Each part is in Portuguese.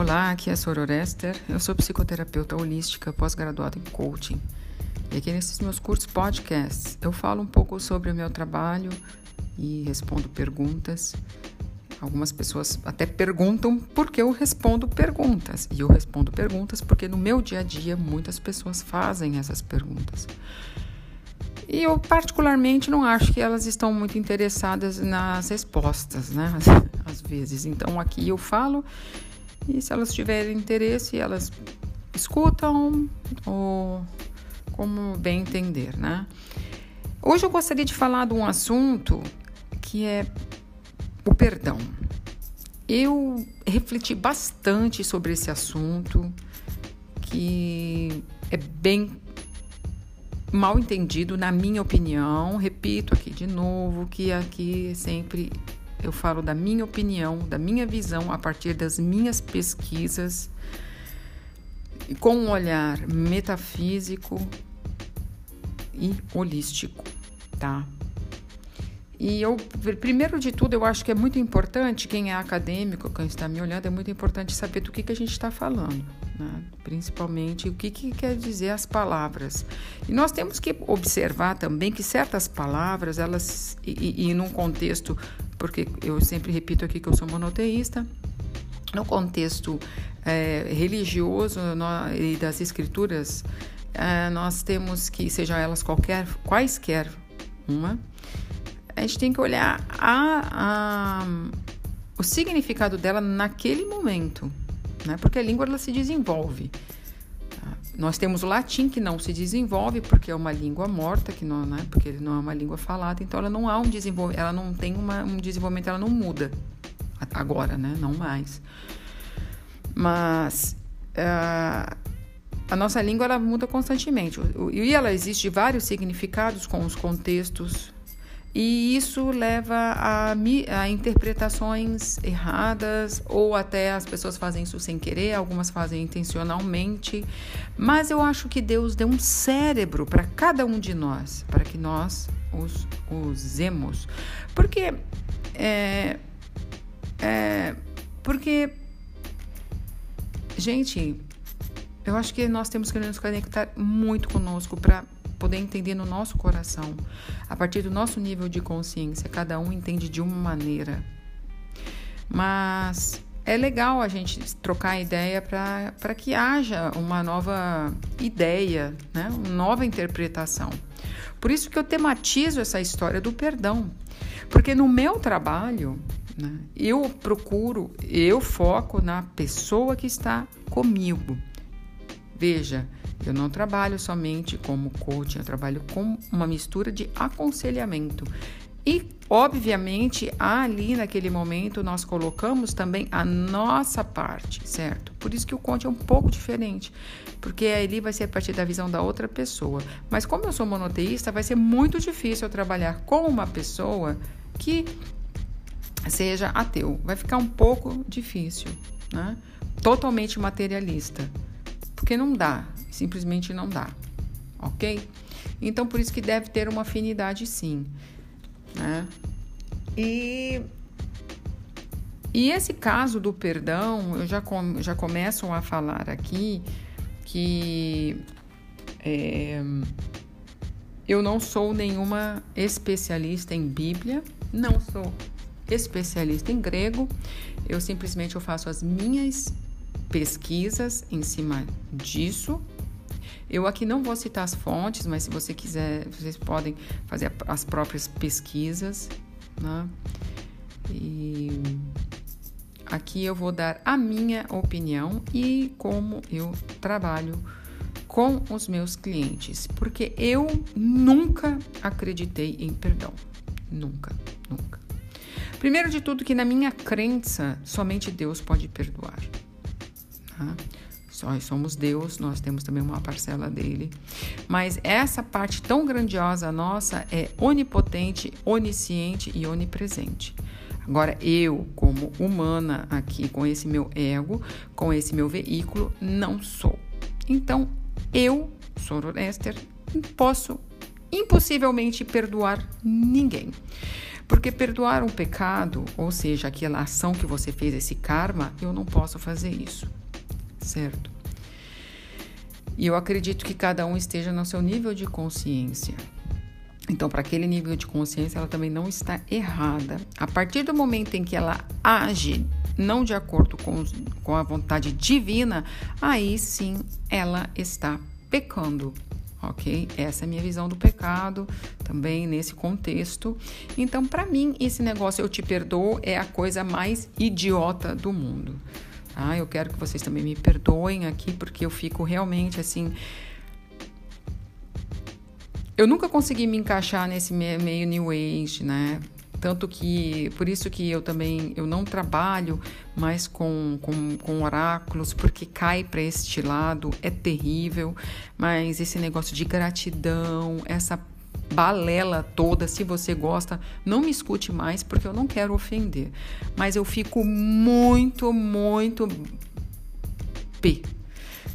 Olá, aqui é a Soror Esther. Eu sou psicoterapeuta holística pós-graduada em coaching. E aqui nesses meus cursos podcasts eu falo um pouco sobre o meu trabalho e respondo perguntas. Algumas pessoas até perguntam por que eu respondo perguntas. E eu respondo perguntas porque no meu dia a dia muitas pessoas fazem essas perguntas. E eu, particularmente, não acho que elas estão muito interessadas nas respostas, né? Às vezes. Então, aqui eu falo, e se elas tiverem interesse, elas escutam ou como bem entender, né? Hoje eu gostaria de falar de um assunto que é o perdão. Eu refleti bastante sobre esse assunto, que é bem mal entendido, na minha opinião. Repito aqui de novo que aqui sempre eu falo da minha opinião, da minha visão a partir das minhas pesquisas, com um olhar metafísico e holístico, tá? E eu, primeiro de tudo, eu acho que é muito importante, quem é acadêmico, quem está me olhando, é muito importante saber do que, que a gente está falando, né? principalmente o que, que quer dizer as palavras. E nós temos que observar também que certas palavras, elas, e, e, e num contexto, porque eu sempre repito aqui que eu sou monoteísta, no contexto é, religioso no, e das escrituras, é, nós temos que, sejam elas qualquer, quaisquer uma, a gente tem que olhar a, a, o significado dela naquele momento, né? porque a língua ela se desenvolve. Tá? Nós temos o latim que não se desenvolve porque é uma língua morta, que não, né? porque não é uma língua falada, então ela não há um desenvolvimento, ela não tem uma, um desenvolvimento, ela não muda agora, né? Não mais. Mas uh, a nossa língua ela muda constantemente e ela existe vários significados com os contextos e isso leva a, a, interpretações erradas, ou até as pessoas fazem isso sem querer, algumas fazem intencionalmente. Mas eu acho que Deus deu um cérebro para cada um de nós, para que nós os usemos. Porque. É, é, porque. Gente, eu acho que nós temos que nos conectar muito conosco para poder entender no nosso coração, a partir do nosso nível de consciência. Cada um entende de uma maneira. Mas é legal a gente trocar ideia para que haja uma nova ideia, né? uma nova interpretação. Por isso que eu tematizo essa história do perdão. Porque no meu trabalho, né, eu procuro, eu foco na pessoa que está comigo. Veja, eu não trabalho somente como coaching, eu trabalho com uma mistura de aconselhamento. E, obviamente, ali naquele momento nós colocamos também a nossa parte, certo? Por isso que o coaching é um pouco diferente, porque ali vai ser a partir da visão da outra pessoa. Mas como eu sou monoteísta, vai ser muito difícil eu trabalhar com uma pessoa que seja ateu. Vai ficar um pouco difícil, né? Totalmente materialista. Porque não dá simplesmente não dá, ok? Então, por isso que deve ter uma afinidade sim, né? E, e esse caso do perdão, eu já, com, já começo a falar aqui que é, eu não sou nenhuma especialista em Bíblia, não sou especialista em grego, eu simplesmente eu faço as minhas pesquisas em cima disso, eu aqui não vou citar as fontes, mas se você quiser, vocês podem fazer as próprias pesquisas, né? E aqui eu vou dar a minha opinião e como eu trabalho com os meus clientes, porque eu nunca acreditei em perdão. Nunca, nunca. Primeiro de tudo, que na minha crença, somente Deus pode perdoar. Tá? nós somos Deus, nós temos também uma parcela dele. Mas essa parte tão grandiosa nossa é onipotente, onisciente e onipresente. Agora, eu, como humana aqui, com esse meu ego, com esse meu veículo, não sou. Então, eu, Soror Esther, posso impossivelmente perdoar ninguém. Porque perdoar um pecado, ou seja, aquela ação que você fez, esse karma, eu não posso fazer isso, certo? E eu acredito que cada um esteja no seu nível de consciência. Então, para aquele nível de consciência, ela também não está errada. A partir do momento em que ela age não de acordo com, com a vontade divina, aí sim ela está pecando. Ok? Essa é a minha visão do pecado, também nesse contexto. Então, para mim, esse negócio eu te perdoo é a coisa mais idiota do mundo. Tá? Eu quero que vocês também me perdoem aqui, porque eu fico realmente assim eu nunca consegui me encaixar nesse meio new age, né? Tanto que, por isso que eu também, eu não trabalho mais com, com, com oráculos, porque cai para este lado, é terrível, mas esse negócio de gratidão, essa balela toda, se você gosta, não me escute mais, porque eu não quero ofender. Mas eu fico muito, muito p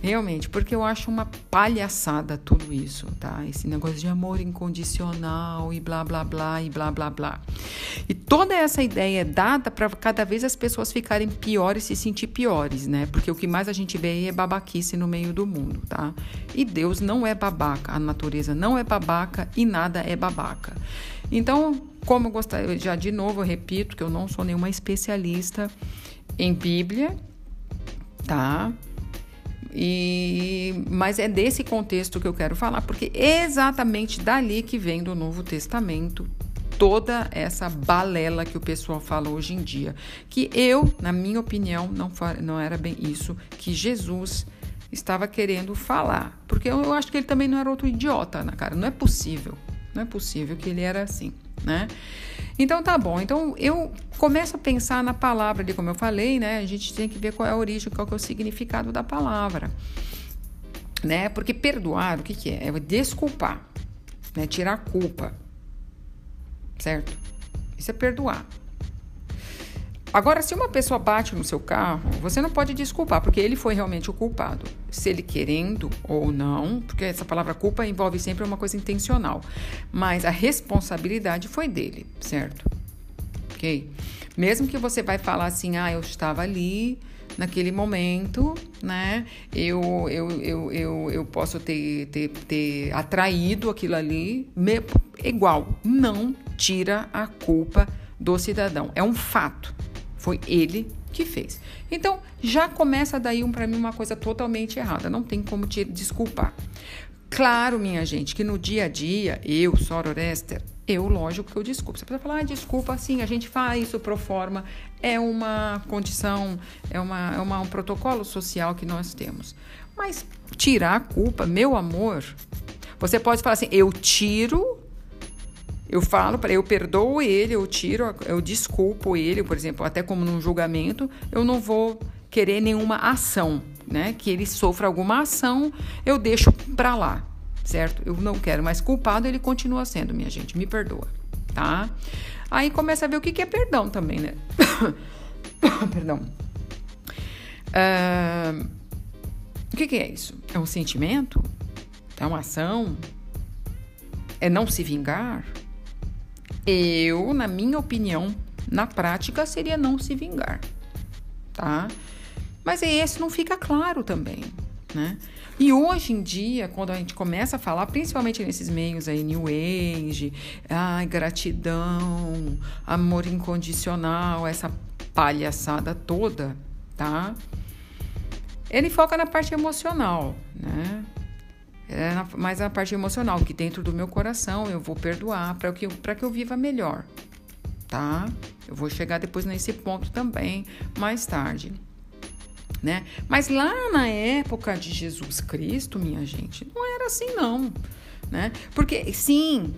Realmente, porque eu acho uma palhaçada tudo isso, tá? Esse negócio de amor incondicional e blá blá blá e blá blá blá. E toda essa ideia é dada para cada vez as pessoas ficarem piores e se sentir piores, né? Porque o que mais a gente vê aí é babaquice no meio do mundo, tá? E Deus não é babaca, a natureza não é babaca e nada é babaca. Então, como eu gostaria, já de novo eu repito que eu não sou nenhuma especialista em Bíblia, tá? E, mas é desse contexto que eu quero falar, porque é exatamente dali que vem do Novo Testamento toda essa balela que o pessoal fala hoje em dia. Que eu, na minha opinião, não, não era bem isso que Jesus estava querendo falar. Porque eu, eu acho que ele também não era outro idiota, na cara. Não é possível. Não é possível que ele era assim, né? Então tá bom. Então eu começo a pensar na palavra de como eu falei, né? A gente tem que ver qual é a origem, qual é o significado da palavra, né? Porque perdoar, o que, que é? É desculpar, né? Tirar a culpa, certo? Isso é perdoar. Agora, se uma pessoa bate no seu carro, você não pode desculpar, porque ele foi realmente o culpado. Se ele querendo ou não, porque essa palavra culpa envolve sempre uma coisa intencional. Mas a responsabilidade foi dele, certo? Ok? Mesmo que você vai falar assim, ah, eu estava ali naquele momento, né? Eu, eu, eu, eu, eu posso ter, ter, ter atraído aquilo ali, me, igual. Não tira a culpa do cidadão. É um fato. Foi ele que fez. Então, já começa daí um, para mim uma coisa totalmente errada. Não tem como te desculpar. Claro, minha gente, que no dia a dia, eu, Sora Orester, eu, lógico que eu desculpo. Você pode falar, ah, desculpa, sim, a gente faz isso pro forma. É uma condição, é, uma, é uma, um protocolo social que nós temos. Mas tirar a culpa, meu amor, você pode falar assim, eu tiro eu falo para eu perdoo ele, eu tiro, eu desculpo ele, por exemplo, até como num julgamento, eu não vou querer nenhuma ação, né? Que ele sofra alguma ação, eu deixo para lá, certo? Eu não quero mais culpado, ele continua sendo, minha gente, me perdoa, tá? Aí começa a ver o que é perdão também, né? Perdão. Uh, o que, que é isso? É um sentimento? É uma ação? É não se vingar? Eu, na minha opinião, na prática, seria não se vingar, tá? Mas esse não fica claro também, né? E hoje em dia, quando a gente começa a falar, principalmente nesses meios aí, New Age, ai, gratidão, amor incondicional, essa palhaçada toda, tá? Ele foca na parte emocional, né? É mais a parte emocional, que dentro do meu coração eu vou perdoar para que, que eu viva melhor, tá? Eu vou chegar depois nesse ponto também, mais tarde. Né? Mas lá na época de Jesus Cristo, minha gente, não era assim não, né? Porque sim,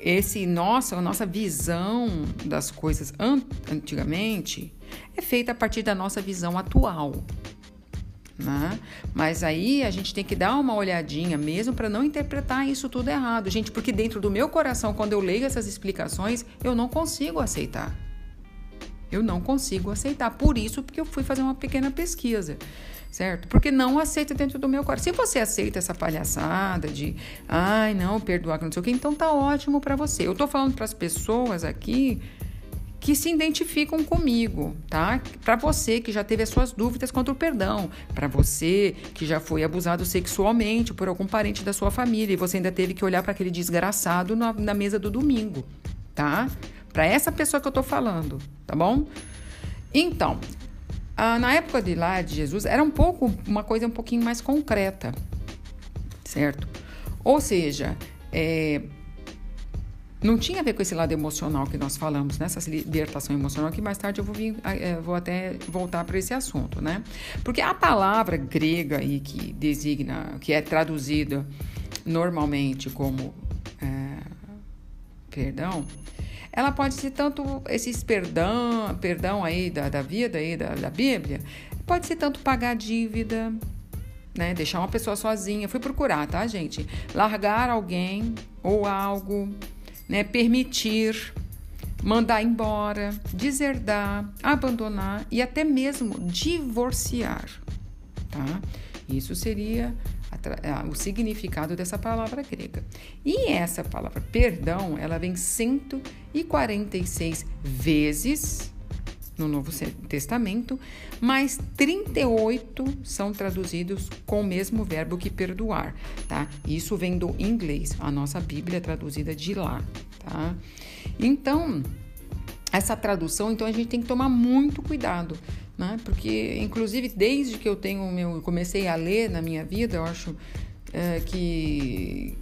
esse nossa, a nossa visão das coisas antigamente é feita a partir da nossa visão atual, né? Mas aí a gente tem que dar uma olhadinha mesmo para não interpretar isso tudo errado, gente, porque dentro do meu coração, quando eu leio essas explicações, eu não consigo aceitar. Eu não consigo aceitar. Por isso, porque eu fui fazer uma pequena pesquisa. certo? Porque não aceita dentro do meu coração. Se você aceita essa palhaçada de, ai, não, perdoar, não sei o quê, então tá ótimo para você. Eu tô falando para as pessoas aqui que se identificam comigo, tá? Para você que já teve as suas dúvidas quanto ao perdão, para você que já foi abusado sexualmente por algum parente da sua família e você ainda teve que olhar para aquele desgraçado na, na, mesa do domingo, tá? Para essa pessoa que eu tô falando, tá bom? Então, ah, na época de lá de Jesus, era um pouco, uma coisa um pouquinho mais concreta, certo? Ou seja, é, não tinha a ver com esse lado emocional que nós falamos, né? libertação emocional, que mais tarde eu vou, vir, é, vou até voltar para esse assunto, né? Porque a palavra grega aí que designa, que é traduzida normalmente como é, perdão, ela pode ser tanto esses perdão, perdão aí da, da vida aí da, da Bíblia, pode ser tanto pagar dívida, né? Deixar uma pessoa sozinha. Fui procurar, tá, gente? Largar alguém ou algo, né? Permitir, mandar embora, deserdar, abandonar e até mesmo divorciar, tá? Isso seria o significado dessa palavra grega. E essa palavra perdão, ela vem 146 vezes no Novo Testamento, mas 38 são traduzidos com o mesmo verbo que perdoar, tá? Isso vem do inglês, a nossa Bíblia é traduzida de lá, tá? Então, essa tradução, então a gente tem que tomar muito cuidado, né? Porque, inclusive, desde que eu tenho meu, comecei a ler na minha vida, eu acho é, que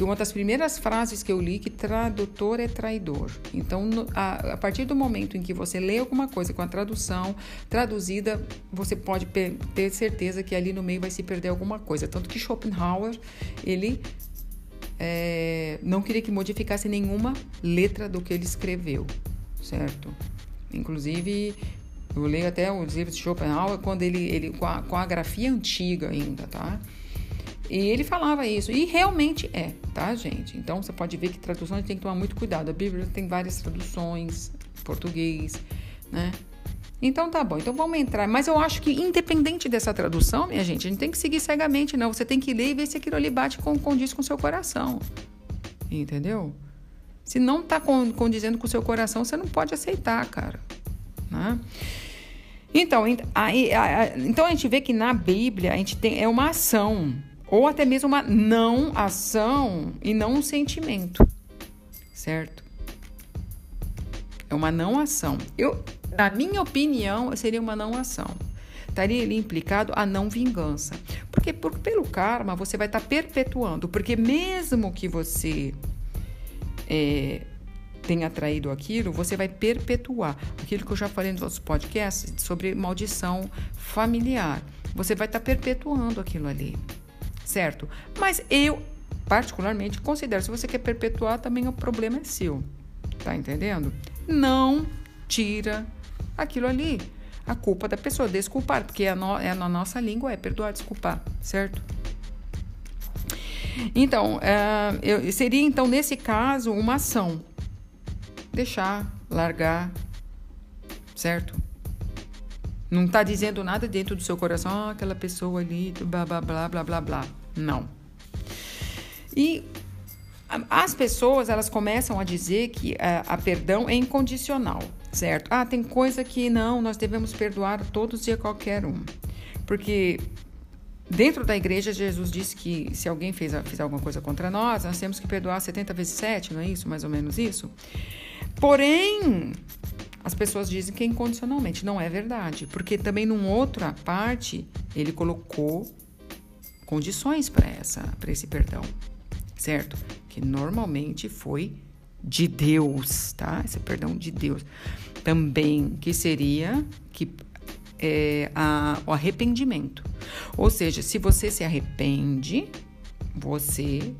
que uma das primeiras frases que eu li que tradutor é traidor. Então, no, a, a, partir do momento em que você lê alguma coisa com a tradução traduzida, você pode ter certeza que ali no meio vai se perder alguma coisa. Tanto que Schopenhauer, ele é, não queria que modificasse nenhuma letra do que ele escreveu, certo? Inclusive, eu leio até os livros de Schopenhauer quando ele, ele com, a, com a grafia antiga ainda, tá? E ele falava isso, e realmente é, tá, gente? Então você pode ver que gente tem que tomar muito cuidado. A Bíblia tem várias traduções, português, né? Então tá bom, então vamos entrar. Mas eu acho que, independente dessa tradução, minha gente, a gente tem que seguir cegamente, não. Você tem que ler e ver se aquilo ali bate com, condiz com o seu coração. Entendeu? Se não tá condizendo com o seu coração, você não pode aceitar, cara. Né? Então, aí, então a gente vê que na Bíblia a gente tem é uma ação ou até mesmo uma não ação e não um sentimento, certo? É uma não ação. Eu, na minha opinião, seria uma não ação. Estaria ali implicado a não vingança. Porque por, pelo karma você vai estar perpetuando. Porque mesmo que você é, tenha traído aquilo, você vai perpetuar. Aquilo que eu já falei nos outros podcasts sobre maldição familiar. Você vai estar perpetuando aquilo ali certo? Mas eu, particularmente, considero, se você quer perpetuar, também o problema é seu, tá entendendo? Não tira aquilo ali, a culpa da pessoa, desculpar, porque é, no, é na nossa língua é perdoar, desculpar, certo? Então, uh, eu, seria então nesse caso uma ação, deixar, largar, certo? Não está dizendo nada dentro do seu coração, ah, aquela pessoa ali, blá blá blá blá blá blá. Não. E as pessoas elas começam a dizer que a, a, perdão é incondicional, certo? Ah, tem coisa que não, nós devemos perdoar todos e a qualquer um. Porque dentro da igreja Jesus disse que se alguém fez, fez alguma coisa contra nós, nós temos que perdoar 70 vezes 7, não é isso? Mais ou menos isso? Porém, as pessoas dizem que é incondicionalmente. Não é verdade, porque também numa outra parte ele colocou condições para essa para esse perdão, certo? Que normalmente foi de Deus, tá? Esse perdão de Deus. Também que seria que é, a, o arrependimento. Ou seja, se você se arrepende, você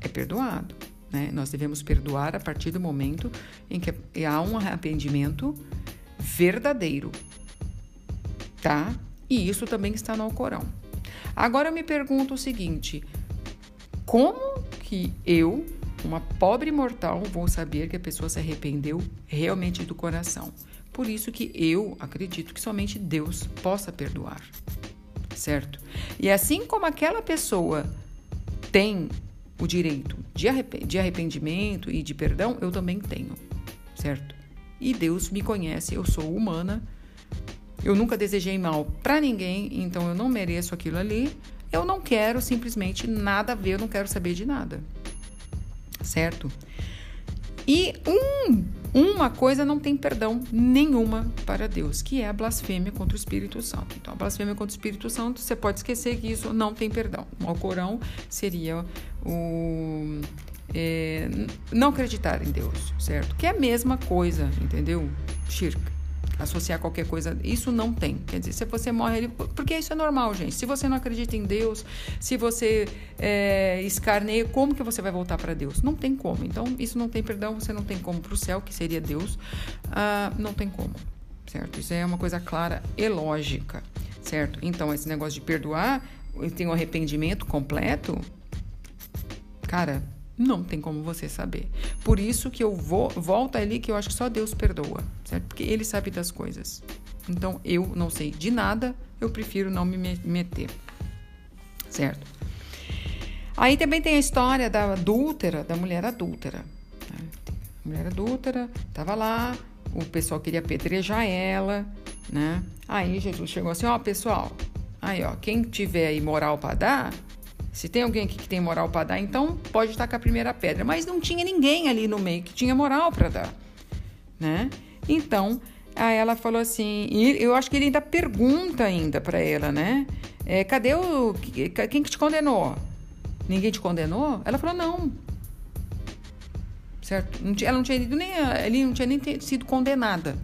é perdoado. Né? Nós devemos perdoar a partir do momento em que há um arrependimento verdadeiro, tá? E isso também está no Alcorão. Agora eu me pergunto o seguinte: como que eu uma pobre mortal, vou saber que a pessoa se arrependeu realmente do coração. Por isso que eu acredito que somente Deus possa perdoar. Certo? E assim como aquela pessoa tem o direito de arrependimento e de perdão, eu também tenho. Certo? E Deus me conhece, eu sou humana. Eu nunca desejei mal para ninguém, então eu não mereço aquilo ali. Eu não quero simplesmente nada a ver, eu não quero saber de nada. Certo? E um, uma coisa não tem perdão nenhuma para Deus, que é a blasfêmia contra o Espírito Santo. Então, a blasfêmia contra o Espírito Santo, você pode esquecer que isso não tem perdão. O Corão seria o é, não acreditar em Deus, certo? Que é a mesma coisa, entendeu? Shirk associar qualquer coisa. Isso não tem. Quer dizer, se você morre, porque isso é normal, gente. Se você não acredita em Deus, se você é, escarneia, como que você vai voltar para Deus? Não tem como. Então, isso não tem perdão, você não tem como para o céu, que seria Deus. Ah, não tem como, certo? Isso é uma coisa clara e lógica, certo? Então, esse negócio de perdoar, tem um arrependimento completo, cara, não tem como você saber. Por isso que eu vou, volto ali que eu acho que só Deus perdoa, certo? Porque Ele sabe das coisas. Então eu não sei de nada, eu prefiro não me meter, certo? Aí também tem a história da adúltera, da mulher adúltera. Né? Mulher adúltera estava lá, o pessoal queria apedrejar ela, né? Aí Jesus chegou assim, ó, pessoal, aí ó, quem tiver aí moral para dar, se tem alguém aqui que tem moral para dar, então pode estar com a primeira pedra. Mas não tinha ninguém ali no meio que tinha moral para dar, né? Então, aí ela falou assim, e eu acho que ele ainda pergunta ainda para ela, né? É, cadê o quem que te condenou? Ninguém te condenou? Ela falou não. Certo? Ela não tinha nem, ele não tinha nem sido condenada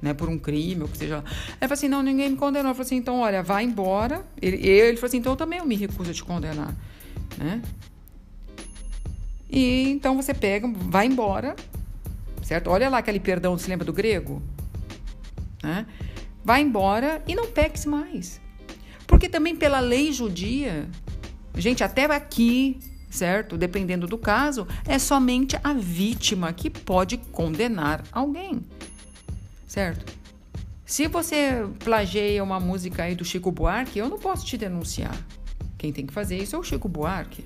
né, por um crime, ou que seja. Ele falou assim: não, ninguém me condenou. Ele falou assim: então, olha, vai embora. Ele, ele falou assim: então eu também eu me recuso a te condenar, né? E então você pega, vai embora, certo? Olha lá aquele perdão, se lembra do grego? Né? Vai embora e não peques mais. Porque também pela lei judia, gente, até aqui, certo? Dependendo do caso, é somente a vítima que pode condenar alguém certo? Se você plageia uma música aí do Chico Buarque, eu não posso te denunciar. Quem tem que fazer isso é o Chico Buarque,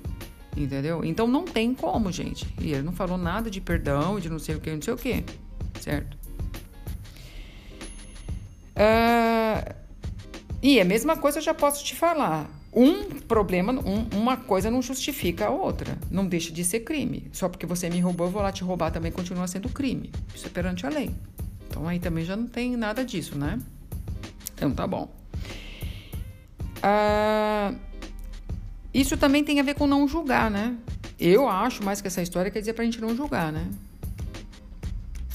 entendeu? Então não tem como, gente. E ele não falou nada de perdão, de não sei o que, não sei o que, certo? Uh, e a mesma coisa eu já posso te falar. Um problema, um, uma coisa não justifica a outra. Não deixa de ser crime. Só porque você me roubou, eu vou lá te roubar também continua sendo crime. Isso é perante a lei. Então aí também já não tem nada disso, né? Então tá bom. Ah, isso também tem a ver com não julgar, né? Eu acho mais que essa história quer dizer pra gente não julgar, né?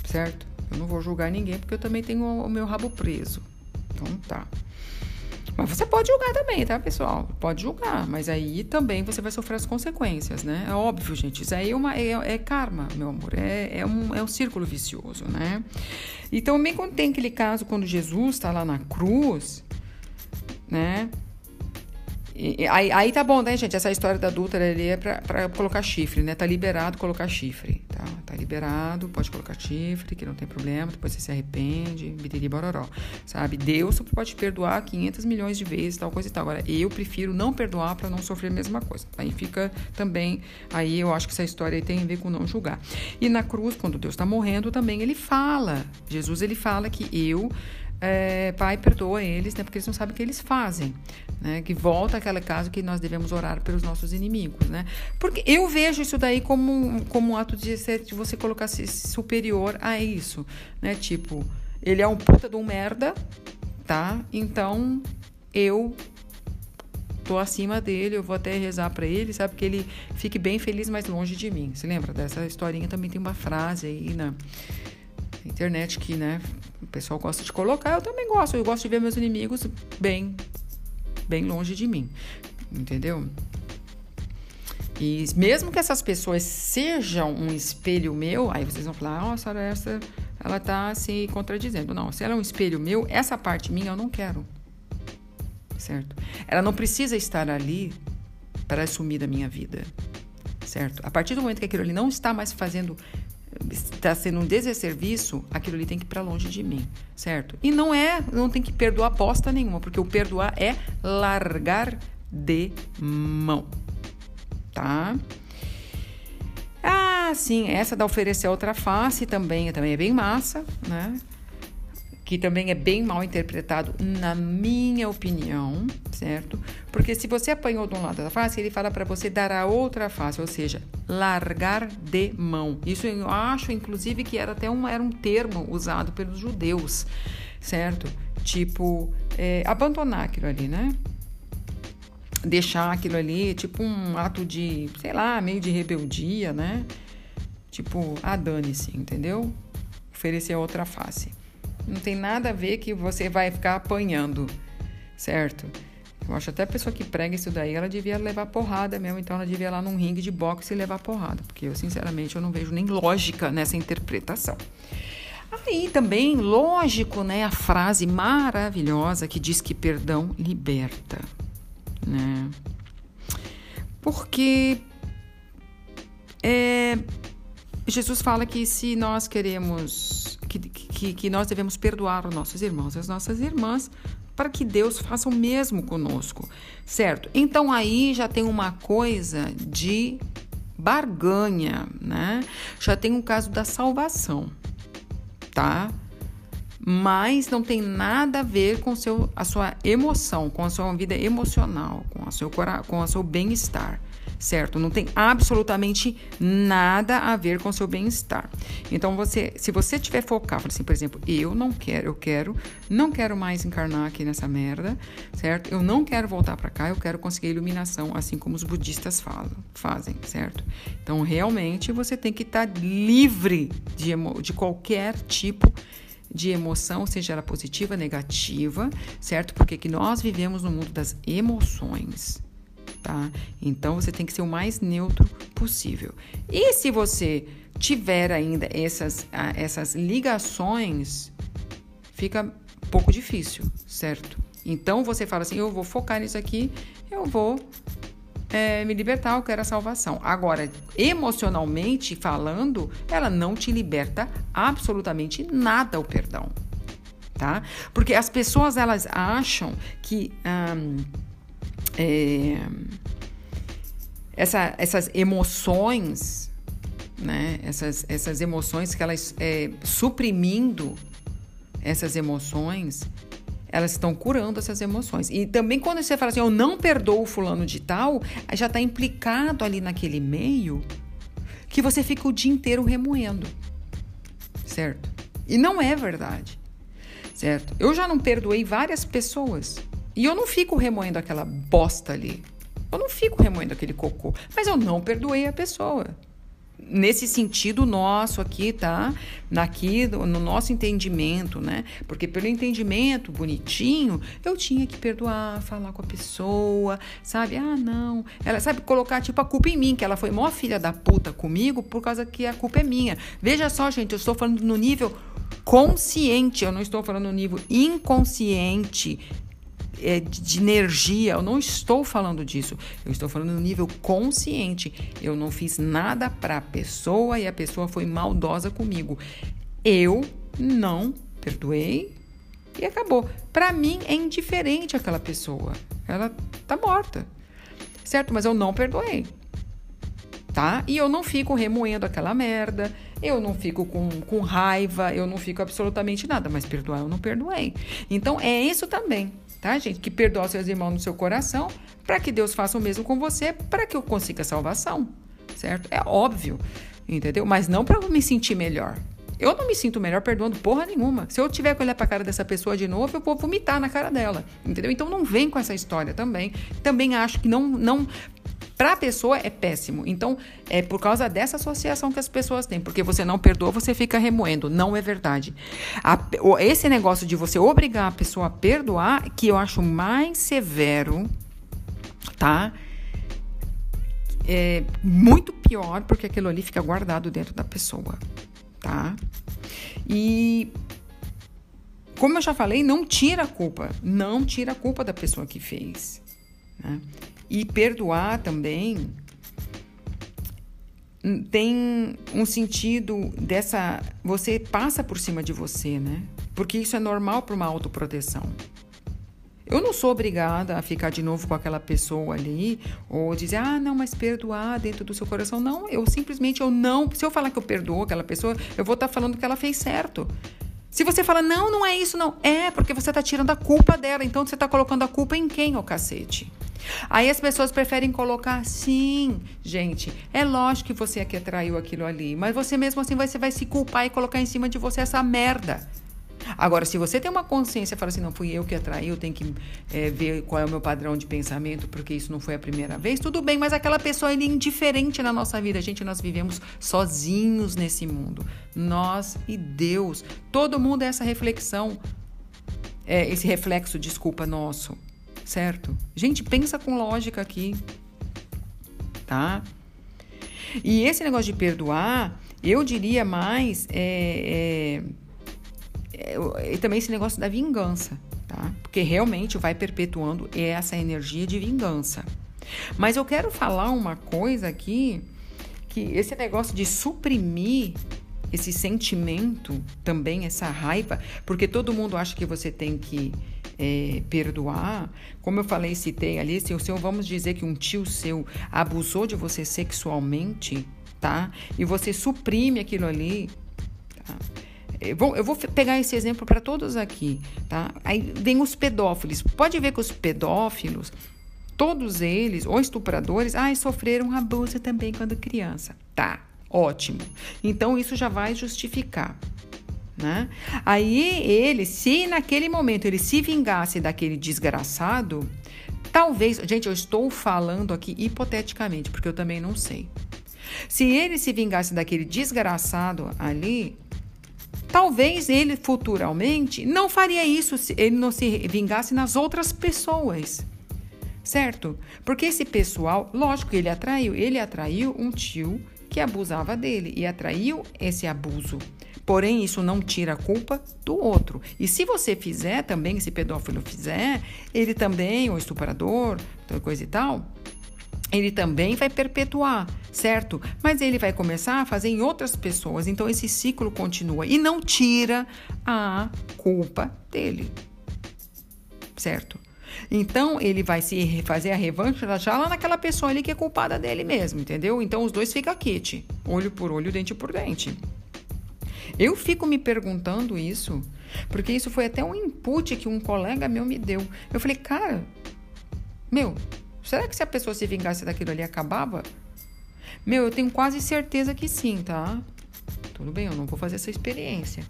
Certo? Eu não vou julgar ninguém porque eu também tenho o meu rabo preso. Então tá. Mas você pode julgar também, tá, pessoal? Pode julgar, mas aí também você vai sofrer as consequências, né? É óbvio, gente. Isso aí é, uma, é, é karma, meu amor. É, é, um, é um círculo vicioso, né? Então, também quando tem aquele caso, quando Jesus está lá na cruz, né? Aí, aí tá bom, né, gente? Essa história da adúltera ali é pra, pra colocar chifre, né? Tá liberado colocar chifre, tá? Tá liberado, pode colocar chifre, que não tem problema, depois você se arrepende, bitiri bororó, sabe? Deus pode perdoar 500 milhões de vezes, tal coisa e tal. Agora, eu prefiro não perdoar para não sofrer a mesma coisa. Aí fica também, aí eu acho que essa história tem a ver com não julgar. E na cruz, quando Deus tá morrendo, também ele fala, Jesus ele fala que eu é, Pai, perdoa eles, né, porque eles não sabem o que eles fazem. Né, que volta aquele caso que nós devemos orar pelos nossos inimigos. Né? Porque eu vejo isso daí como, como um ato de, de você colocar-se superior a isso. Né? Tipo, ele é um puta de um merda, tá? Então eu tô acima dele, eu vou até rezar para ele, sabe? Que ele fique bem feliz, mas longe de mim. Você lembra dessa historinha? Também tem uma frase aí na internet que, né, o pessoal gosta de colocar, eu também gosto. Eu gosto de ver meus inimigos bem, bem longe de mim. Entendeu? E mesmo que essas pessoas sejam um espelho meu, aí vocês vão falar, nossa, essa ela tá se contradizendo. Não, se ela é um espelho meu, essa parte minha eu não quero. Certo? Ela não precisa estar ali para assumir a minha vida. certo? A partir do momento que aquilo ali não está mais fazendo está sendo um desserviço, aquilo ali tem que ir para longe de mim, certo? E não é, não tem que perdoar aposta nenhuma, porque o perdoar é largar de mão, tá? Ah, sim, essa da oferecer outra face também, também é bem massa, né? Que também é bem mal interpretado, na minha opinião, certo? Porque se você apanhou de um lado da face, ele fala para você dar a outra face, ou seja, largar de mão. Isso eu acho, inclusive, que era até um, era um termo usado pelos judeus, certo? Tipo, é, abandonar aquilo ali, né? Deixar aquilo ali, tipo um ato de, sei lá, meio de rebeldia, né? Tipo, ah, dane-se, entendeu? Oferecer a outra face. Não tem nada a ver que você vai ficar apanhando, certo? Eu acho até a pessoa que prega isso daí, ela devia levar porrada mesmo, então ela devia ir lá num ringue de boxe e levar porrada, porque eu, sinceramente, eu não vejo nem lógica nessa interpretação. Aí também, lógico, né, a frase maravilhosa que diz que perdão liberta, né? Porque é, Jesus fala que se nós queremos que, que, nós devemos perdoar os nossos irmãos e as nossas irmãs para que Deus faça o mesmo conosco, certo? Então aí já tem uma coisa de barganha, né? Já tem um caso da salvação, tá? Mas não tem nada a ver com seu, a sua emoção, com a sua vida emocional, com, a seu, com o seu bem-estar certo? Não tem absolutamente nada a ver com o seu bem-estar. Então, você, se você tiver focado, assim, por exemplo, eu não quero, eu quero, não quero mais encarnar aqui nessa merda, certo? Eu não quero voltar para cá, eu quero conseguir iluminação, assim como os budistas falam, fazem, certo? Então, realmente, você tem que estar tá livre de, de qualquer tipo de emoção, seja ela positiva, negativa, certo? Porque que nós vivemos no mundo das emoções, tá? Então você tem que ser o mais neutro possível. E se você tiver ainda essas, essas ligações, fica um pouco difícil, certo? Então você fala assim: eu vou focar nisso aqui, eu vou é, me libertar, eu quero a salvação. Agora, emocionalmente falando, ela não te liberta absolutamente nada o perdão, tá? Porque as pessoas elas acham que. É, essa, essas emoções, né? Essas, essas emoções que elas é, suprimindo essas emoções, elas estão curando essas emoções. E também quando você fala assim, eu não perdoo o fulano de tal, já está implicado ali naquele meio que você fica o dia inteiro remoendo, certo? E não é verdade, certo? Eu já não perdoei várias pessoas e eu não fico remoendo aquela bosta ali. Eu não fico remoendo aquele cocô. Mas eu não perdoei a pessoa. Nesse sentido nosso aqui, tá? Aqui, no nosso entendimento, né? Porque pelo entendimento bonitinho, eu tinha que perdoar, falar com a pessoa, sabe? Ah, não. Ela sabe colocar tipo a culpa em mim, que ela foi mó filha da puta comigo por causa que a culpa é minha. Veja só, gente, eu estou falando no nível consciente, eu não estou falando no nível inconsciente é, de energia, eu não estou falando disso. Eu estou falando no nível consciente. Eu não fiz nada para a pessoa e a pessoa foi maldosa comigo. Eu não perdoei e acabou. Para mim é indiferente aquela pessoa. Ela tá morta. Certo? Mas eu não perdoei. Tá? E eu não fico remoendo aquela merda, eu não fico com, com raiva, eu não fico absolutamente nada, mas perdoar eu não perdoei. Então é isso também tá, gente? Que perdoa seus irmãos no seu coração, para que Deus faça o mesmo com você, para que eu consiga salvação, certo? É óbvio, entendeu? Mas não para me sentir melhor. Eu não me sinto melhor perdoando porra nenhuma. Se eu tiver que olhar pra cara dessa pessoa de novo, eu vou vomitar na cara dela, entendeu? Então não vem com essa história também. Também acho que não, não para a pessoa é péssimo. Então, é por causa dessa associação que as pessoas têm. Porque você não perdoa, você fica remoendo. Não é verdade. A, esse negócio de você obrigar a pessoa a perdoar, que eu acho mais severo, tá? É muito pior, porque aquilo ali fica guardado dentro da pessoa, tá? E como eu já falei, não tira a culpa, não tira a culpa da pessoa que fez. Né? E perdoar também tem um sentido dessa. Você passa por cima de você, né? Porque isso é normal para uma autoproteção. Eu não sou obrigada a ficar de novo com aquela pessoa ali ou dizer, ah, não, mas perdoar dentro do seu coração. Não, eu simplesmente eu não. Se eu falar que eu perdoo aquela pessoa, eu vou estar falando que ela fez certo. Se você fala, não, não é isso, não. É, porque você está tirando a culpa dela. Então você está colocando a culpa em quem, ô cacete? Aí as pessoas preferem colocar, sim, gente, é lógico que você é que atraiu aquilo ali, mas você mesmo assim você vai se culpar e colocar em cima de você essa merda. Agora, se você tem uma consciência e fala assim, não fui eu que atraí, eu tenho que é, ver qual é o meu padrão de pensamento, porque isso não foi a primeira vez, tudo bem, mas aquela pessoa é indiferente na nossa vida. Gente, nós vivemos sozinhos nesse mundo. Nós e Deus. Todo mundo é essa reflexão, é, esse reflexo, desculpa, nosso. Certo? Gente, pensa com lógica aqui. Tá? E esse negócio de perdoar, eu diria mais. É, é, e também esse negócio da vingança, tá? Porque realmente vai perpetuando essa energia de vingança. Mas eu quero falar uma coisa aqui, que esse negócio de suprimir esse sentimento também, essa raiva, porque todo mundo acha que você tem que é, perdoar. Como eu falei, citei ali, se o seu, vamos dizer que um tio seu abusou de você sexualmente, tá? E você suprime aquilo ali, tá? Eu vou, eu vou pegar esse exemplo para todos aqui, tá? Aí vem os pedófilos. Pode ver que os pedófilos, todos eles, ou estupradores, ai, sofreram abuso também quando criança. Tá, ótimo. Então isso já vai justificar. Né? Aí ele, se naquele momento ele se vingasse daquele desgraçado, talvez, gente, eu estou falando aqui hipoteticamente, porque eu também não sei. Se ele se vingasse daquele desgraçado ali, Talvez ele futuramente não faria isso se ele não se vingasse nas outras pessoas. Certo? Porque esse pessoal, lógico ele atraiu, ele atraiu um tio que abusava dele e atraiu esse abuso. Porém, isso não tira a culpa do outro. E se você fizer também, se pedófilo fizer, ele também, o estuprador, coisa e tal, ele também vai perpetuar, certo? Mas ele vai começar a fazer em outras pessoas. Então esse ciclo continua e não tira a culpa dele. Certo? Então ele vai se fazer a revanche já lá naquela pessoa ali que é culpada dele mesmo, entendeu? Então os dois ficam kit, olho por olho, dente por dente. Eu fico me perguntando isso, porque isso foi até um input que um colega meu me deu. Eu falei, cara, meu, Será que se a pessoa se vingasse daquilo ali acabava? Meu, eu tenho quase certeza que sim, tá? Tudo bem, eu não vou fazer essa experiência.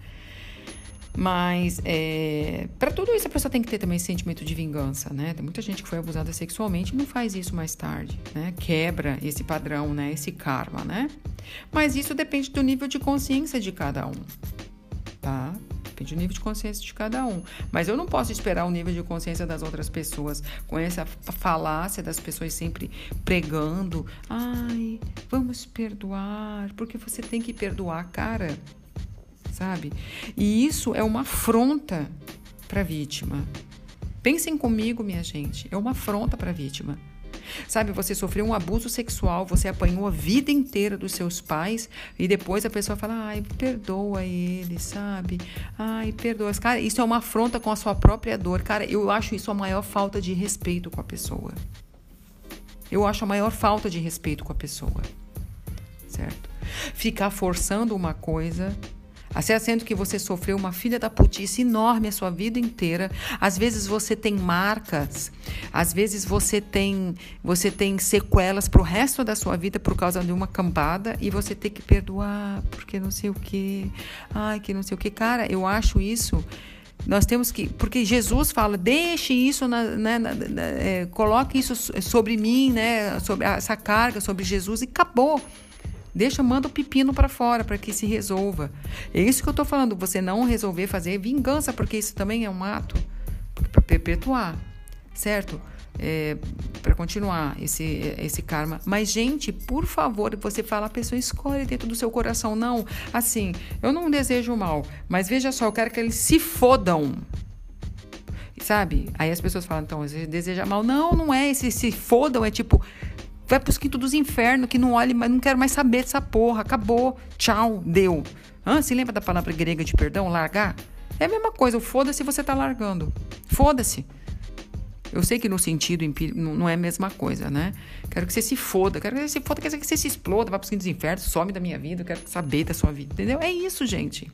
Mas é, para tudo isso a pessoa tem que ter também sentimento de vingança, né? Tem muita gente que foi abusada sexualmente e não faz isso mais tarde, né? Quebra esse padrão, né? Esse karma, né? Mas isso depende do nível de consciência de cada um, tá? Depende do nível de consciência de cada um. Mas eu não posso esperar o nível de consciência das outras pessoas com essa falácia das pessoas sempre pregando. Ai, vamos perdoar, porque você tem que perdoar, cara. Sabe? E isso é uma afronta para a vítima. Pensem comigo, minha gente. É uma afronta para a vítima. Sabe, você sofreu um abuso sexual, você apanhou a vida inteira dos seus pais e depois a pessoa fala: ai, perdoa ele, sabe? Ai, perdoa. Cara, isso é uma afronta com a sua própria dor. Cara, eu acho isso a maior falta de respeito com a pessoa. Eu acho a maior falta de respeito com a pessoa. Certo? Ficar forçando uma coisa Assim, sendo que você sofreu uma filha da putice enorme a sua vida inteira. Às vezes você tem marcas, às vezes você tem, você tem sequelas pro resto da sua vida por causa de uma cambada e você tem que perdoar porque não sei o que. Ai, que não sei o que. Cara, eu acho isso nós temos que, porque Jesus fala, deixe isso, na, né, na, na, é, coloque isso sobre mim, né, sobre essa carga sobre Jesus e acabou. Deixa, manda o pepino para fora para que se resolva. É isso que eu estou falando. Você não resolver fazer vingança, porque isso também é um ato para perpetuar, certo? É, para continuar esse, esse karma. Mas, gente, por favor, você fala, a pessoa escolhe dentro do seu coração. Não, assim, eu não desejo mal, mas veja só, eu quero que eles se fodam. Sabe? Aí as pessoas falam, então, você deseja mal. Não, não é esse se fodam, é tipo, vai pros quintos dos infernos, que não olhe, mas não quero mais saber dessa porra. Acabou. Tchau, deu. Hã? Se lembra da palavra grega de perdão, largar? É a mesma coisa, o foda-se você tá largando. Foda-se. Eu sei que no sentido não é a mesma coisa, né? Quero que você se foda, quero que você se foda, quero que você se exploda, vá pros quintos dos infernos, some da minha vida, eu quero saber da sua vida, entendeu? É isso, gente.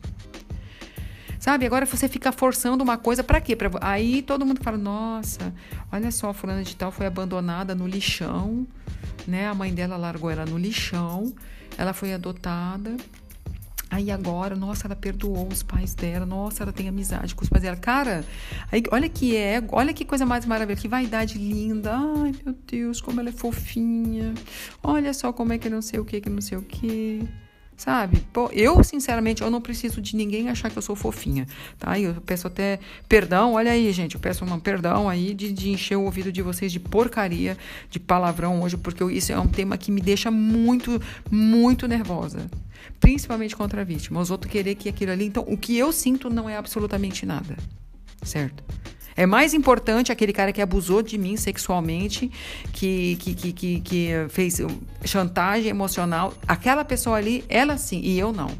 Sabe? Agora você fica forçando uma coisa para quê? Pra... Aí todo mundo fala: "Nossa, olha só, a fulana de tal foi abandonada no lixão, né? A mãe dela largou ela no lixão, ela foi adotada. Aí agora, nossa, ela perdoou os pais dela, nossa, ela tem amizade com os pais dela. Cara, aí, olha que é, olha que coisa mais maravilhosa, que vaidade linda. Ai, meu Deus, como ela é fofinha. Olha só como é que não sei o que, que não sei o que. Sabe? Pô, eu, sinceramente, eu não preciso de ninguém achar que eu sou fofinha, tá? Eu peço até perdão, olha aí, gente, eu peço um perdão aí de, de encher o ouvido de vocês de porcaria, de palavrão hoje, porque isso é um tema que me deixa muito, muito nervosa. Principalmente contra a vítima. Os outros querer que aquilo ali. Então, o que eu sinto não é absolutamente nada. Certo? É mais importante aquele cara que abusou de mim sexualmente, que, que, que, que, que fez chantagem emocional. Aquela pessoa ali, ela sim, e eu não.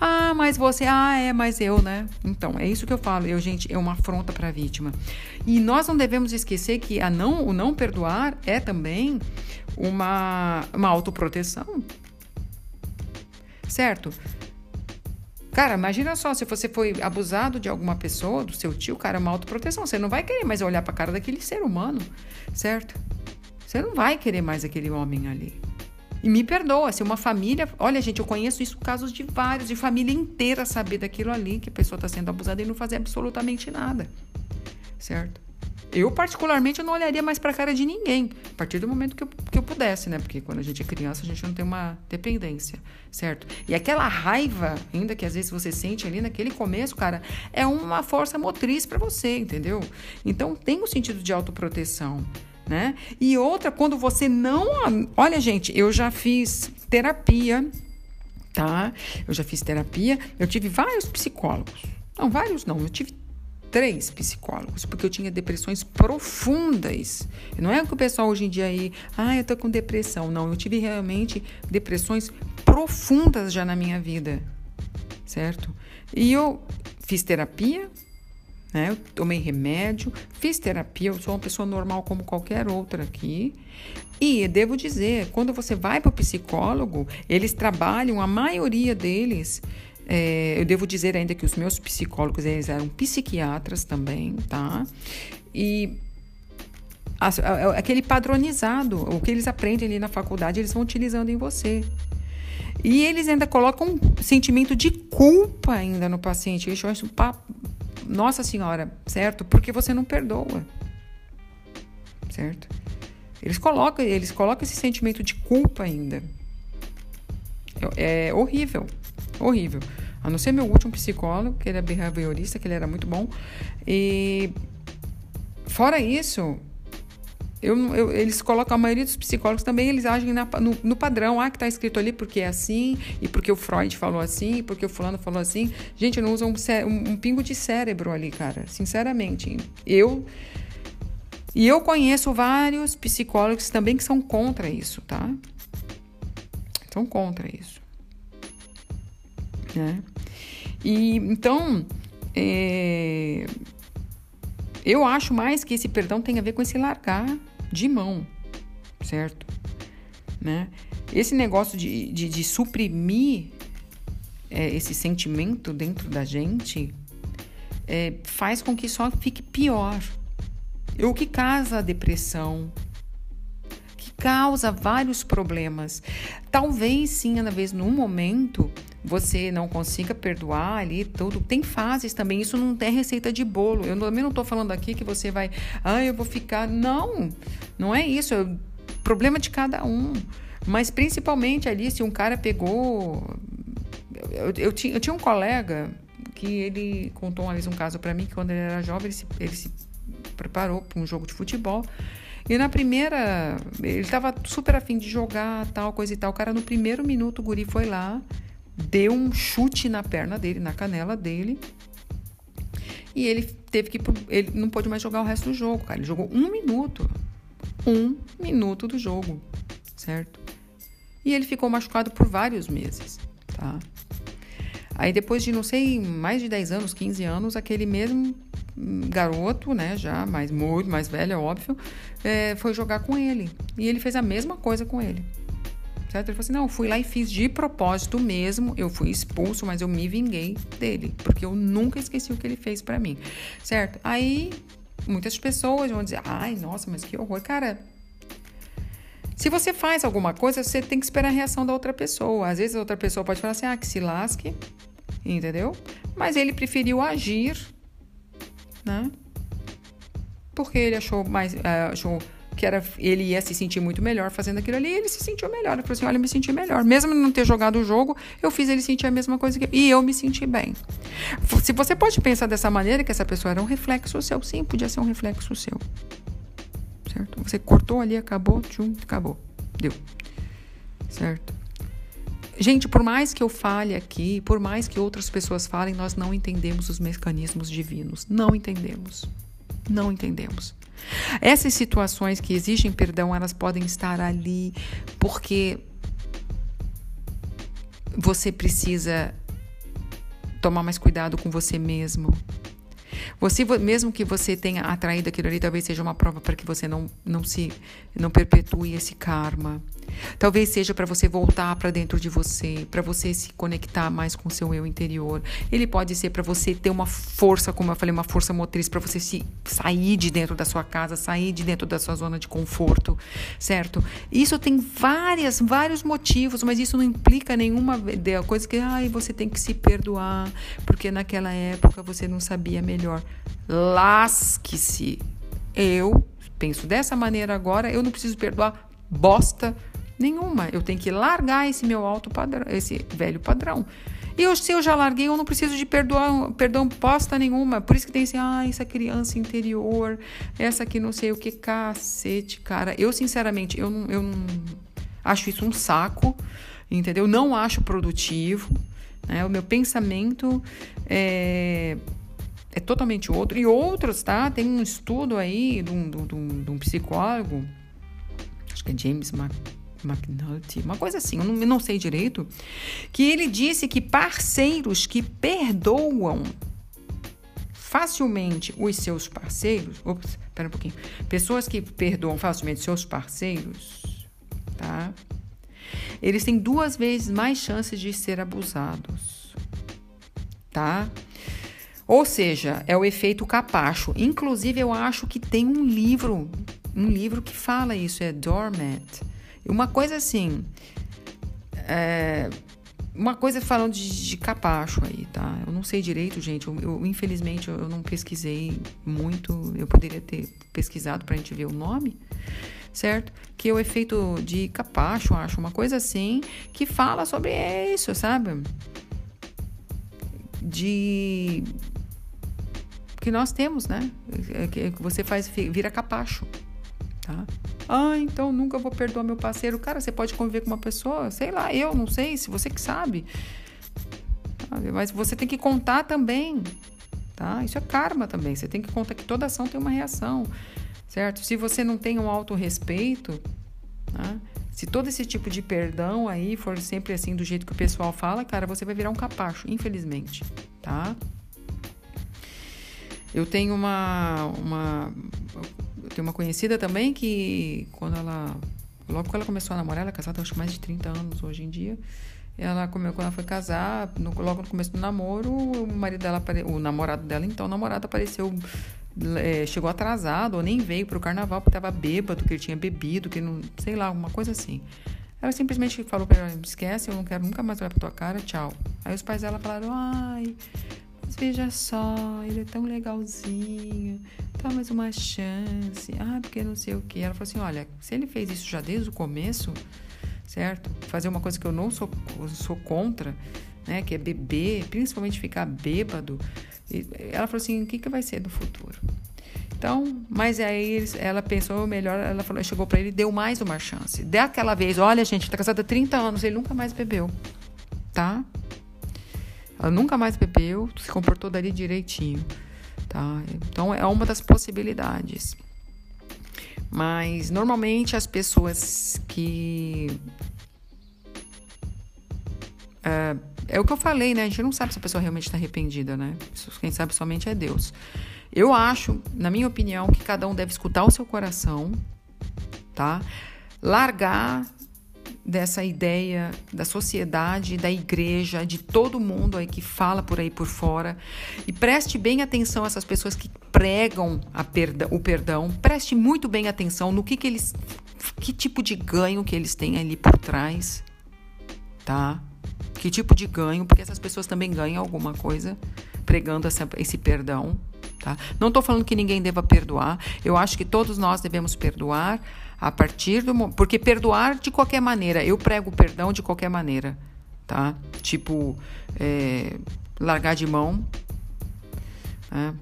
Ah, mas você, ah, é, mas eu, né? Então, é isso que eu falo. Eu, gente, é uma afronta para a vítima. E nós não devemos esquecer que a não, o não perdoar é também uma, uma autoproteção. Certo? Cara, imagina só, se você foi abusado de alguma pessoa, do seu tio, cara, é uma autoproteção. Você não vai querer mais olhar pra cara daquele ser humano, certo? Você não vai querer mais aquele homem ali. E me perdoa, se uma família. Olha, gente, eu conheço isso casos de vários, de família inteira saber daquilo ali, que a pessoa está sendo abusada e não fazer absolutamente nada. Certo? Eu, particularmente, eu não olharia mais para a cara de ninguém, a partir do momento que eu, que eu pudesse, né? Porque quando a gente é criança, a gente não tem uma dependência, certo? E aquela raiva, ainda que às vezes você sente ali naquele começo, cara, é uma força motriz para você, entendeu? Então, tem um sentido de autoproteção. Né? E outra, quando você não. Olha, gente, eu já fiz terapia, tá? Eu já fiz terapia, eu tive vários psicólogos. Não, vários não, eu tive três psicólogos, porque eu tinha depressões profundas. Não é que o pessoal hoje em dia aí, ah, eu tô com depressão. Não, eu tive realmente depressões profundas já na minha vida, certo? E eu fiz terapia, né? Eu tomei remédio, fiz terapia, eu sou uma pessoa normal como qualquer outra aqui. E devo dizer, quando você vai para o psicólogo, eles trabalham, a maioria deles, é, eu devo dizer ainda que os meus psicólogos eles eram psiquiatras também, tá? E aquele padronizado, o que eles aprendem ali na faculdade, eles vão utilizando em você. E eles ainda colocam um sentimento de culpa ainda no paciente. Eu acho nossa senhora, certo? Porque você não perdoa. Certo? Eles colocam, eles colocam esse sentimento de culpa ainda. É, é horrível. Horrível. A não ser meu último psicólogo, que ele é behaviorista, que ele era muito bom. E fora isso, eu, eu, eles colocam, a maioria dos psicólogos também, eles agem na, no, no, padrão. Ah, que está escrito ali porque é assim, e porque o Freud falou assim, e porque o fulano falou assim. Gente, não usa um, um, um pingo de cérebro ali, cara. Sinceramente. Eu... E eu conheço vários psicólogos também que são contra isso, tá? São contra isso. Né? E então, é, eu acho mais que esse perdão tem a ver com esse largar de mão, certo? Né? Esse negócio de, de, de suprimir é, esse sentimento dentro da gente é, faz com que só fique pior. O que causa a depressão, causa vários problemas. Talvez sim, na vez num momento você não consiga perdoar ali tudo. Tem fases também, isso não tem receita de bolo. Eu também não estou falando aqui que você vai, ah, eu vou ficar. Não, não é isso. É o problema de cada um. Mas principalmente ali, se um cara pegou. Eu, eu, tinha, eu tinha um colega que ele contou uma vez um caso para mim que quando ele era jovem ele se, ele se preparou para um jogo de futebol. E na primeira, ele estava super afim de jogar, tal, coisa e tal. O cara, no primeiro minuto, o guri foi lá, deu um chute na perna dele, na canela dele. E ele teve que. Ele não pôde mais jogar o resto do jogo, cara. Ele jogou um minuto. Um minuto do jogo. certo? E ele ficou machucado por vários meses, tá? Aí depois de, não sei, mais de 10 anos, 15 anos, aquele mesmo garoto, né, já mais muito mais velho, é óbvio, é, foi jogar com ele. E ele fez a mesma coisa com ele. Certo? Ele falou assim: não, fui lá e fiz de propósito mesmo. Eu fui expulso, mas eu me vinguei dele, porque eu nunca esqueci o que ele fez para mim. Certo? Aí muitas pessoas vão dizer: ai, nossa, mas que horror. Cara, se você faz alguma coisa, você tem que esperar a reação da outra pessoa. Às vezes a outra pessoa pode falar assim: ah, que se lasque, entendeu? Mas ele preferiu agir, né? Porque ele achou mais. Uh, achou que era, ele ia se sentir muito melhor fazendo aquilo ali, e ele se sentiu melhor. Ele falou assim: olha, eu me senti melhor. Mesmo não ter jogado o jogo, eu fiz ele sentir a mesma coisa que E eu me senti bem. Se você pode pensar dessa maneira, que essa pessoa era um reflexo seu, sim, podia ser um reflexo seu. Certo? Você cortou ali, acabou, tchum, acabou. Deu. Certo? Gente, por mais que eu fale aqui, por mais que outras pessoas falem, nós não entendemos os mecanismos divinos. Não entendemos. Não entendemos. Essas situações que exigem perdão, elas podem estar ali porque você precisa tomar mais cuidado com você mesmo. Você, mesmo que você tenha atraído aquilo ali, talvez seja uma prova para que você não, não se não perpetue esse karma. Talvez seja para você voltar para dentro de você, para você se conectar mais com o seu eu interior. Ele pode ser para você ter uma força, como eu falei, uma força motriz para você se sair de dentro da sua casa, sair de dentro da sua zona de conforto, certo? Isso tem várias, vários motivos, mas isso não implica nenhuma coisa que ai, você tem que se perdoar, porque naquela época você não sabia melhor. Lasque-se. Eu penso dessa maneira agora, eu não preciso perdoar bosta Nenhuma. Eu tenho que largar esse meu alto padrão, esse velho padrão. E eu, se eu já larguei, eu não preciso de perdoar, perdão posta nenhuma. Por isso que tem assim, ah, essa criança interior, essa que não sei o que, cacete, cara. Eu, sinceramente, eu não, eu não acho isso um saco, entendeu? Não acho produtivo. Né? O meu pensamento é, é totalmente outro. E outros, tá? Tem um estudo aí de um, de um, de um psicólogo, acho que é James McNulty, uma coisa assim, eu não, eu não sei direito, que ele disse que parceiros que perdoam facilmente os seus parceiros, ops, espera um pouquinho, pessoas que perdoam facilmente seus parceiros, tá? Eles têm duas vezes mais chances de ser abusados, tá? Ou seja, é o efeito capacho. Inclusive, eu acho que tem um livro, um livro que fala isso, é Dormant. Uma coisa assim. É, uma coisa falando de, de, capacho aí, tá? Eu não sei direito, gente. Eu, eu, infelizmente eu não pesquisei muito. Eu poderia ter pesquisado pra gente ver o nome, certo? Que é o efeito de capacho, acho, uma coisa assim, que fala sobre isso, sabe? De que nós temos, né? Que você faz vira capacho, tá? Ah, então nunca vou perdoar meu parceiro. Cara, você pode conviver com uma pessoa, sei lá, eu não sei, se você que sabe. Mas você tem que contar também, tá? Isso é karma também. Você tem que contar que toda ação tem uma reação, certo? Se você não tem um autorrespeito, tá? se todo esse tipo de perdão aí for sempre assim do jeito que o pessoal fala, cara, você vai virar um capacho, infelizmente, tá? Eu tenho uma, uma tenho uma conhecida também que quando ela. Logo que ela começou a namorar, ela é casada acho mais de 30 anos hoje em dia. Ela quando ela foi casar, no, logo no começo do namoro, o marido dela, o namorado dela, então o namorado apareceu, é, chegou atrasado, ou nem veio pro carnaval porque tava bêbado, que ele tinha bebido, que não, sei lá, alguma coisa assim. Ela simplesmente falou para ela, esquece, eu não quero nunca mais olhar pra tua cara, tchau. Aí os pais dela falaram, ai, veja só, ele é tão legalzinho, dá mais uma chance. Ah, porque não sei o que. Ela falou assim: olha, se ele fez isso já desde o começo, certo? Fazer uma coisa que eu não sou, sou contra, né? Que é beber, principalmente ficar bêbado. ela falou assim: o que, que vai ser do futuro? Então, mas aí ela pensou melhor, ela falou, chegou para ele, deu mais uma chance. Daquela vez, olha, gente, tá casada há 30 anos, ele nunca mais bebeu, tá? Ela nunca mais bebeu, se comportou dali direitinho, tá? Então é uma das possibilidades. Mas normalmente as pessoas que. É, é o que eu falei, né? A gente não sabe se a pessoa realmente está arrependida, né? Quem sabe somente é Deus. Eu acho, na minha opinião, que cada um deve escutar o seu coração, tá? Largar dessa ideia da sociedade, da igreja, de todo mundo aí que fala por aí por fora. E preste bem atenção a essas pessoas que pregam perda, o perdão. Preste muito bem atenção no que, que eles. Que tipo de ganho que eles têm ali por trás, tá? Que tipo de ganho, porque essas pessoas também ganham alguma coisa pregando essa, esse perdão, tá? Não estou falando que ninguém deva perdoar. Eu acho que todos nós devemos perdoar a partir do porque perdoar de qualquer maneira, eu prego perdão de qualquer maneira, tá? Tipo é, largar de mão. Né?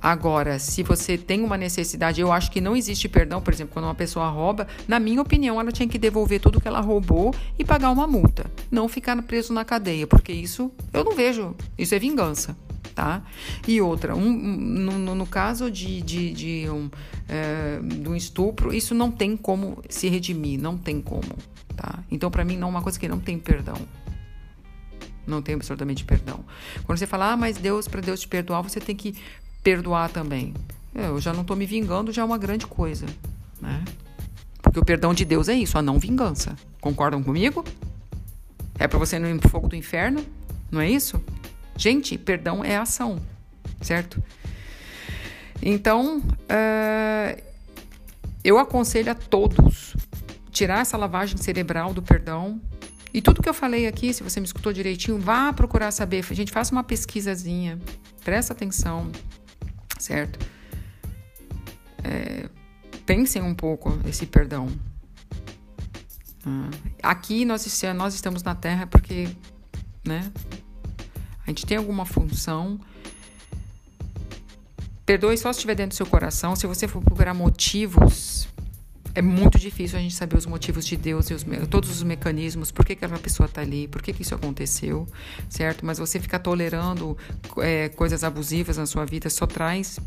Agora, se você tem uma necessidade, eu acho que não existe perdão, por exemplo, quando uma pessoa rouba, na minha opinião, ela tinha que devolver tudo que ela roubou e pagar uma multa, não ficar preso na cadeia, porque isso eu não vejo, isso é vingança tá? E outra, um, no, no, caso de, de, de, um, é, de um estupro, isso não tem como se redimir, não tem como, tá? Então, para mim, não é uma coisa que não tem perdão. Não tem absolutamente perdão. Quando você fala, ah, mas Deus, para Deus te perdoar, você tem que perdoar também. Eu já não estou me vingando, já é uma grande coisa, né? Porque o perdão de Deus é isso, a não vingança. Concordam comigo? É para você ir pro fogo do inferno? Não é isso? Gente, perdão é ação, certo? Então, uh, eu aconselho a todos tirar essa lavagem cerebral do perdão. E tudo que eu falei aqui, se você me escutou direitinho, vá procurar saber. Gente, faça uma pesquisazinha, presta atenção, certo? É, pensem um pouco esse perdão. Ah, aqui nós, nós estamos na Terra porque, né? A gente tem alguma função. Perdoe só se estiver dentro do seu coração. Se você for procurar motivos, é muito difícil a gente saber os motivos de Deus e os, todos os mecanismos, por que, que aquela pessoa está ali, por que, que isso aconteceu, certo? Mas você ficar tolerando é, coisas abusivas na sua vida só traz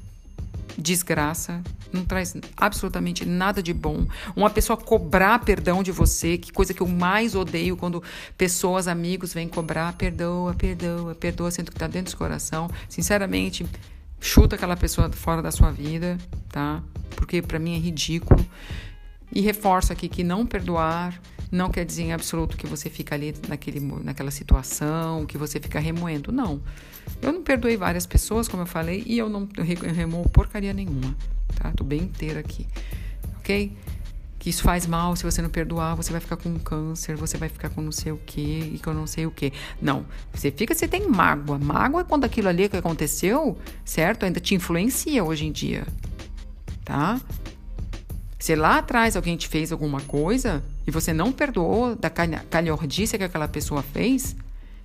desgraça, não traz absolutamente nada de bom. Uma pessoa cobrar perdão de você, que coisa que eu mais odeio quando pessoas, amigos, vêm cobrar perdoa, perdoa, perdoa, sendo que está dentro do coração. Sinceramente, chuta aquela pessoa fora da sua vida, tá? Porque para mim é ridículo. E reforço aqui que não perdoar não quer dizer em absoluto que você fica ali naquele, naquela situação, que você fica remoendo. Não. Eu não perdoei várias pessoas, como eu falei, e eu não remoo porcaria nenhuma. Tá? Tô bem inteira aqui. Ok? Que isso faz mal, se você não perdoar, você vai ficar com câncer, você vai ficar com não sei o que e com não sei o que. Não. Você fica, você tem mágoa. Mágoa é quando aquilo ali que aconteceu, certo? Ainda te influencia hoje em dia. Tá? Se lá atrás alguém te fez alguma coisa e você não perdoou da calhordice que aquela pessoa fez,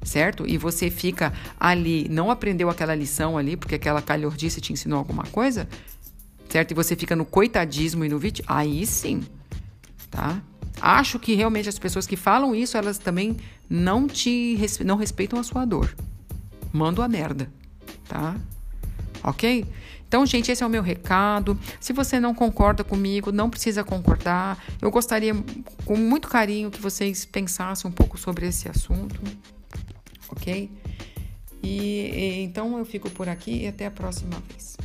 certo? E você fica ali, não aprendeu aquela lição ali, porque aquela calhordice te ensinou alguma coisa, certo? E você fica no coitadismo e no vítima, aí sim, tá? Acho que realmente as pessoas que falam isso, elas também não te não respeitam a sua dor. Mando a merda, tá? Ok? Então, gente, esse é o meu recado. Se você não concorda comigo, não precisa concordar. Eu gostaria, com muito carinho, que vocês pensassem um pouco sobre esse assunto, ok? E, e então eu fico por aqui e até a próxima vez.